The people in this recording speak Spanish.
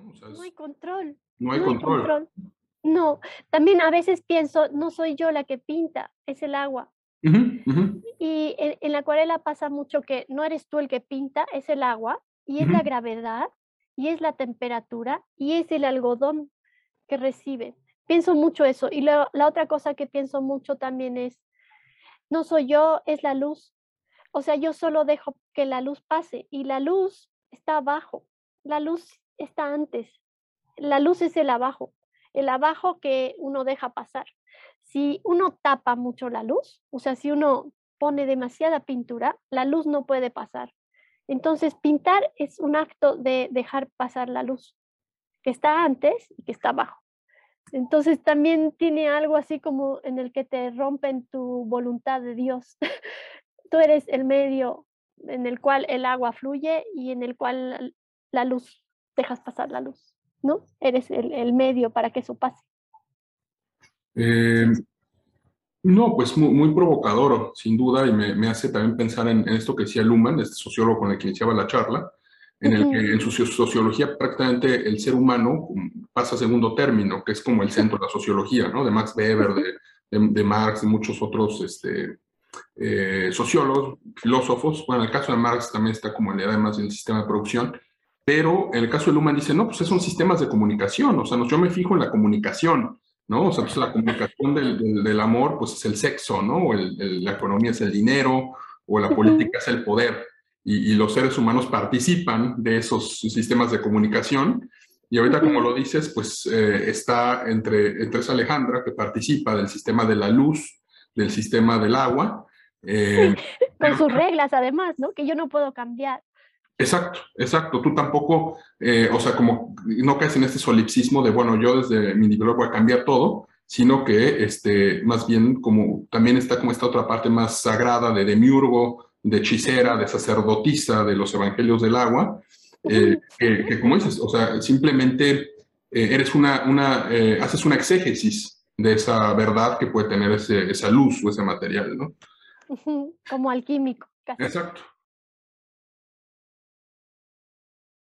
no hay control. No hay control. No, también a veces pienso, no soy yo la que pinta, es el agua. Y en, la acuarela pasa mucho que no eres tú el que pinta, es el agua, y es la gravedad, y es la temperatura, y es el algodón que recibe. Pienso mucho eso. Y la otra cosa que pienso mucho también es, no soy yo, es la luz. O sea, yo solo dejo que la luz pase y la luz está abajo, la luz está antes, la luz es el abajo, el abajo que uno deja pasar. Si uno tapa mucho la luz, o sea, si uno pone demasiada pintura, la luz no puede pasar. Entonces, pintar es un acto de dejar pasar la luz, que está antes y que está abajo. Entonces, también tiene algo así como en el que te rompen tu voluntad de Dios. Tú eres el medio en el cual el agua fluye y en el cual la luz, dejas pasar la luz, ¿no? Eres el, medio para que eso pase. Eh, no, pues muy, provocador, sin duda, y me, hace también pensar en, esto que decía Luhmann, este sociólogo con el que iniciaba la charla, en el que en su sociología prácticamente el ser humano pasa a segundo término, que es como el centro de la sociología, ¿no? De Max Weber, de, Marx y muchos otros este, eh, sociólogos, filósofos. Bueno, en el caso de Marx también está como en la idea más del sistema de producción, pero en el caso de Luhmann dice, no, pues son sistemas de comunicación, o sea, yo me fijo en la comunicación, ¿no? O sea, pues la comunicación del, del, amor, pues es el sexo, ¿no? O la economía es el dinero, o la política es el poder. Y, los seres humanos participan de esos sistemas de comunicación. Y ahorita, como lo dices, pues eh, está entre, entre esa Alejandra que participa del sistema de la luz, del sistema del agua. Eh, con sus reglas, además, ¿no? Que yo no puedo cambiar. Exacto, exacto. Tú tampoco, eh, o sea, como no caes en este solipsismo de, bueno, yo desde mi nivel voy a cambiar todo, sino que este, más bien como también está como esta otra parte más sagrada de demiurgo, de hechicera, de sacerdotisa de los evangelios del agua, eh, que, como dices, o sea, simplemente eh, eres una, una haces una exégesis de esa verdad que puede tener esa luz o ese material, ¿no? Como alquímico. Exacto,